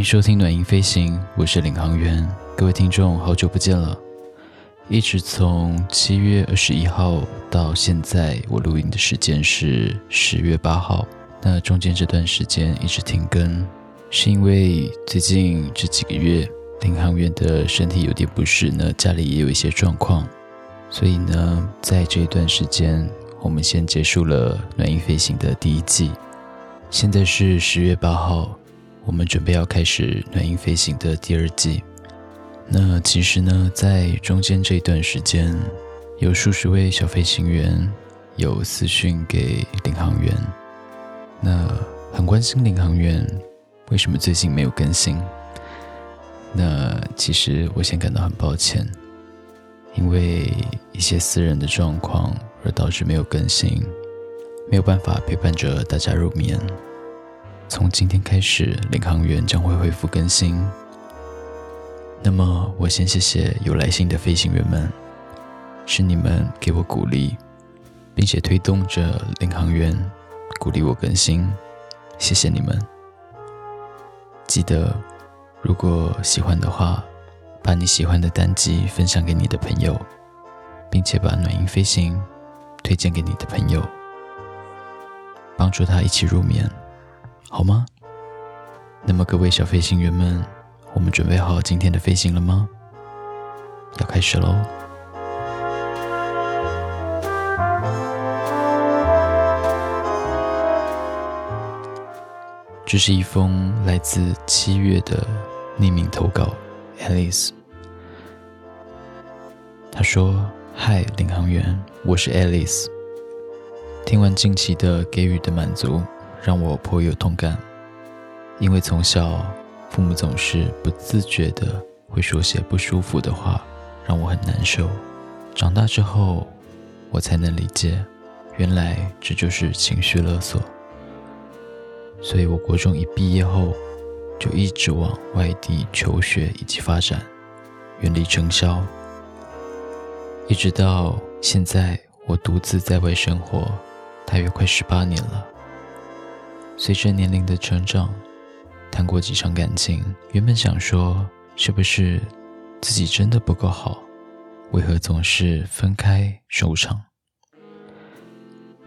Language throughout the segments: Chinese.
迎收听暖音飞行，我是领航员。各位听众，好久不见了。一直从七月二十一号到现在，我录音的时间是十月八号。那中间这段时间一直停更，是因为最近这几个月领航员的身体有点不适，呢家里也有一些状况，所以呢，在这一段时间，我们先结束了暖音飞行的第一季。现在是十月八号，我们准备要开始暖音飞行的第二季。那其实呢，在中间这一段时间，有数十位小飞行员有私讯给领航员，那很关心领航员为什么最近没有更新。那其实我先感到很抱歉，因为一些私人的状况而导致没有更新。没有办法陪伴着大家入眠。从今天开始，领航员将会恢复更新。那么，我先谢谢有来信的飞行员们，是你们给我鼓励，并且推动着领航员鼓励我更新。谢谢你们！记得，如果喜欢的话，把你喜欢的单集分享给你的朋友，并且把暖音飞行推荐给你的朋友。帮助他一起入眠，好吗？那么各位小飞行员们，我们准备好今天的飞行了吗？要开始喽！这是一封来自七月的匿名投稿，Alice。他说：“嗨，领航员，我是 Alice。”听完近期的给予的满足，让我颇有同感。因为从小父母总是不自觉的会说些不舒服的话，让我很难受。长大之后，我才能理解，原来这就是情绪勒索。所以我国中一毕业后，就一直往外地求学以及发展，远离尘嚣。一直到现在，我独自在外生活。大约快十八年了。随着年龄的成长，谈过几场感情，原本想说是不是自己真的不够好，为何总是分开收场？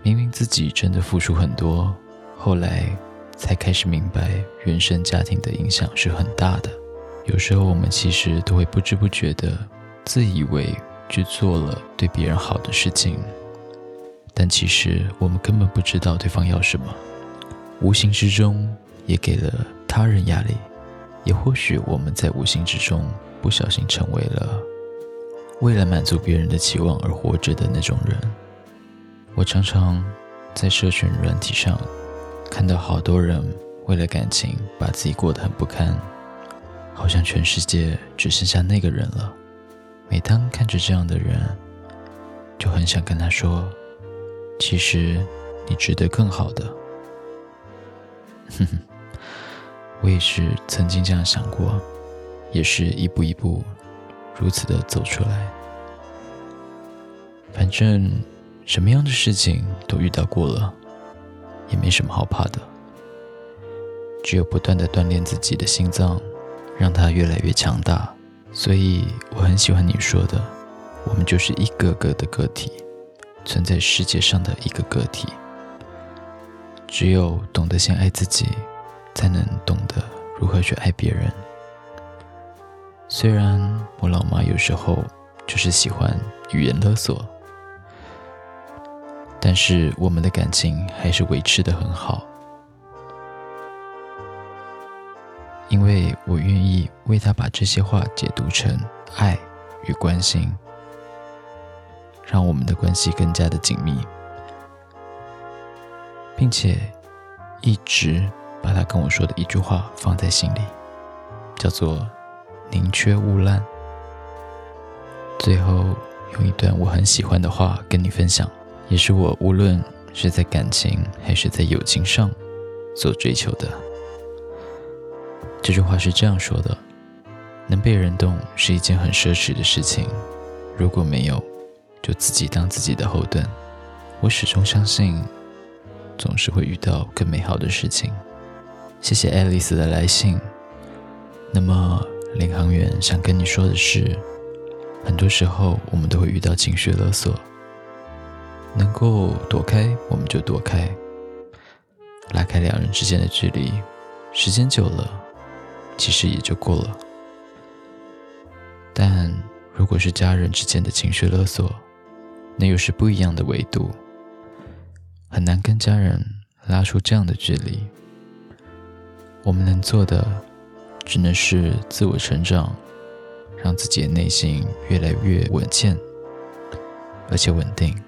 明明自己真的付出很多，后来才开始明白，原生家庭的影响是很大的。有时候我们其实都会不知不觉的自以为去做了对别人好的事情。但其实我们根本不知道对方要什么，无形之中也给了他人压力，也或许我们在无形之中不小心成为了为了满足别人的期望而活着的那种人。我常常在社群软体上看到好多人为了感情把自己过得很不堪，好像全世界只剩下那个人了。每当看着这样的人，就很想跟他说。其实，你值得更好的。哼哼，我也是曾经这样想过，也是一步一步如此的走出来。反正什么样的事情都遇到过了，也没什么好怕的。只有不断的锻炼自己的心脏，让它越来越强大。所以我很喜欢你说的，我们就是一个个的个体。存在世界上的一个个体，只有懂得先爱自己，才能懂得如何去爱别人。虽然我老妈有时候就是喜欢语言勒索，但是我们的感情还是维持的很好，因为我愿意为她把这些话解读成爱与关心。让我们的关系更加的紧密，并且一直把他跟我说的一句话放在心里，叫做“宁缺毋滥”。最后用一段我很喜欢的话跟你分享，也是我无论是在感情还是在友情上所追求的。这句话是这样说的：“能被人动是一件很奢侈的事情，如果没有。”就自己当自己的后盾，我始终相信，总是会遇到更美好的事情。谢谢爱丽丝的来信，那么，领航员想跟你说的是，很多时候我们都会遇到情绪勒索，能够躲开我们就躲开，拉开两人之间的距离，时间久了，其实也就过了。但如果是家人之间的情绪勒索，那又是不一样的维度，很难跟家人拉出这样的距离。我们能做的，只能是自我成长，让自己的内心越来越稳健，而且稳定。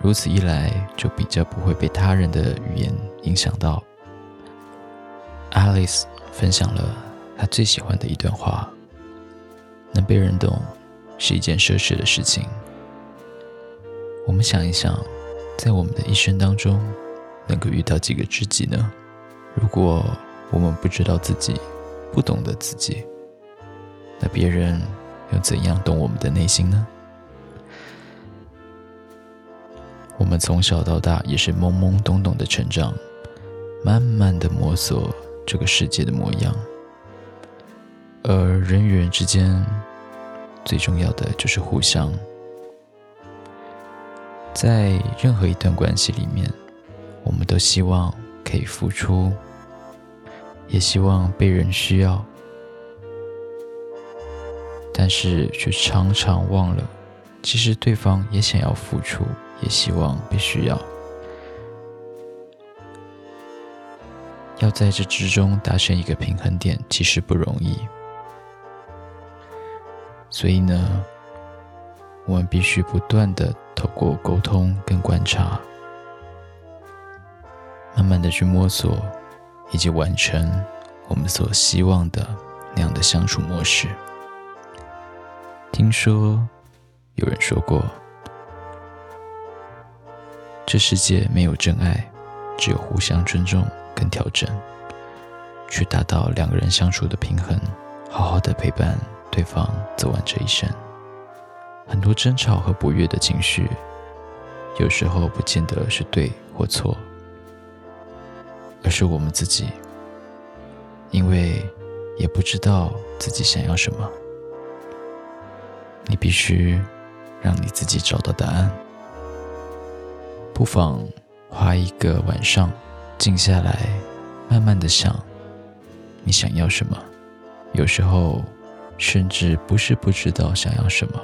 如此一来，就比较不会被他人的语言影响到。Alice 分享了她最喜欢的一段话。能被人懂，是一件奢侈的事情。我们想一想，在我们的一生当中，能够遇到几个知己呢？如果我们不知道自己，不懂得自己，那别人又怎样懂我们的内心呢？我们从小到大也是懵懵懂懂的成长，慢慢的摸索这个世界的模样。而人与人之间，最重要的就是互相。在任何一段关系里面，我们都希望可以付出，也希望被人需要，但是却常常忘了，其实对方也想要付出，也希望被需要。要在这之中达成一个平衡点，其实不容易。所以呢，我们必须不断的透过沟通跟观察，慢慢的去摸索，以及完成我们所希望的那样的相处模式。听说有人说过，这世界没有真爱，只有互相尊重跟调整，去达到两个人相处的平衡，好好的陪伴。对方走完这一生，很多争吵和不悦的情绪，有时候不见得是对或错，而是我们自己，因为也不知道自己想要什么。你必须让你自己找到答案。不妨花一个晚上，静下来，慢慢的想，你想要什么。有时候。甚至不是不知道想要什么，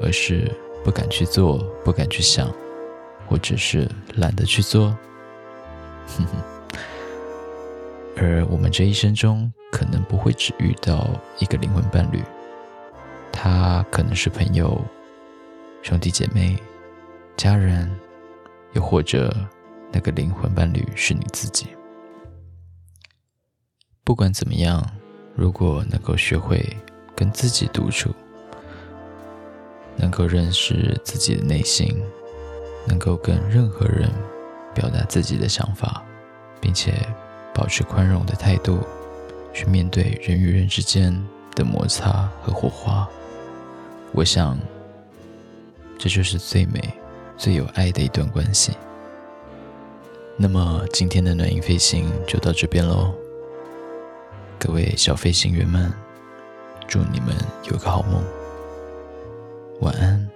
而是不敢去做，不敢去想，或者是懒得去做。而我们这一生中，可能不会只遇到一个灵魂伴侣，他可能是朋友、兄弟姐妹、家人，又或者那个灵魂伴侣是你自己。不管怎么样，如果能够学会。跟自己独处，能够认识自己的内心，能够跟任何人表达自己的想法，并且保持宽容的态度去面对人与人之间的摩擦和火花。我想，这就是最美、最有爱的一段关系。那么，今天的暖音飞行就到这边喽，各位小飞行员们。祝你们有个好梦，晚安，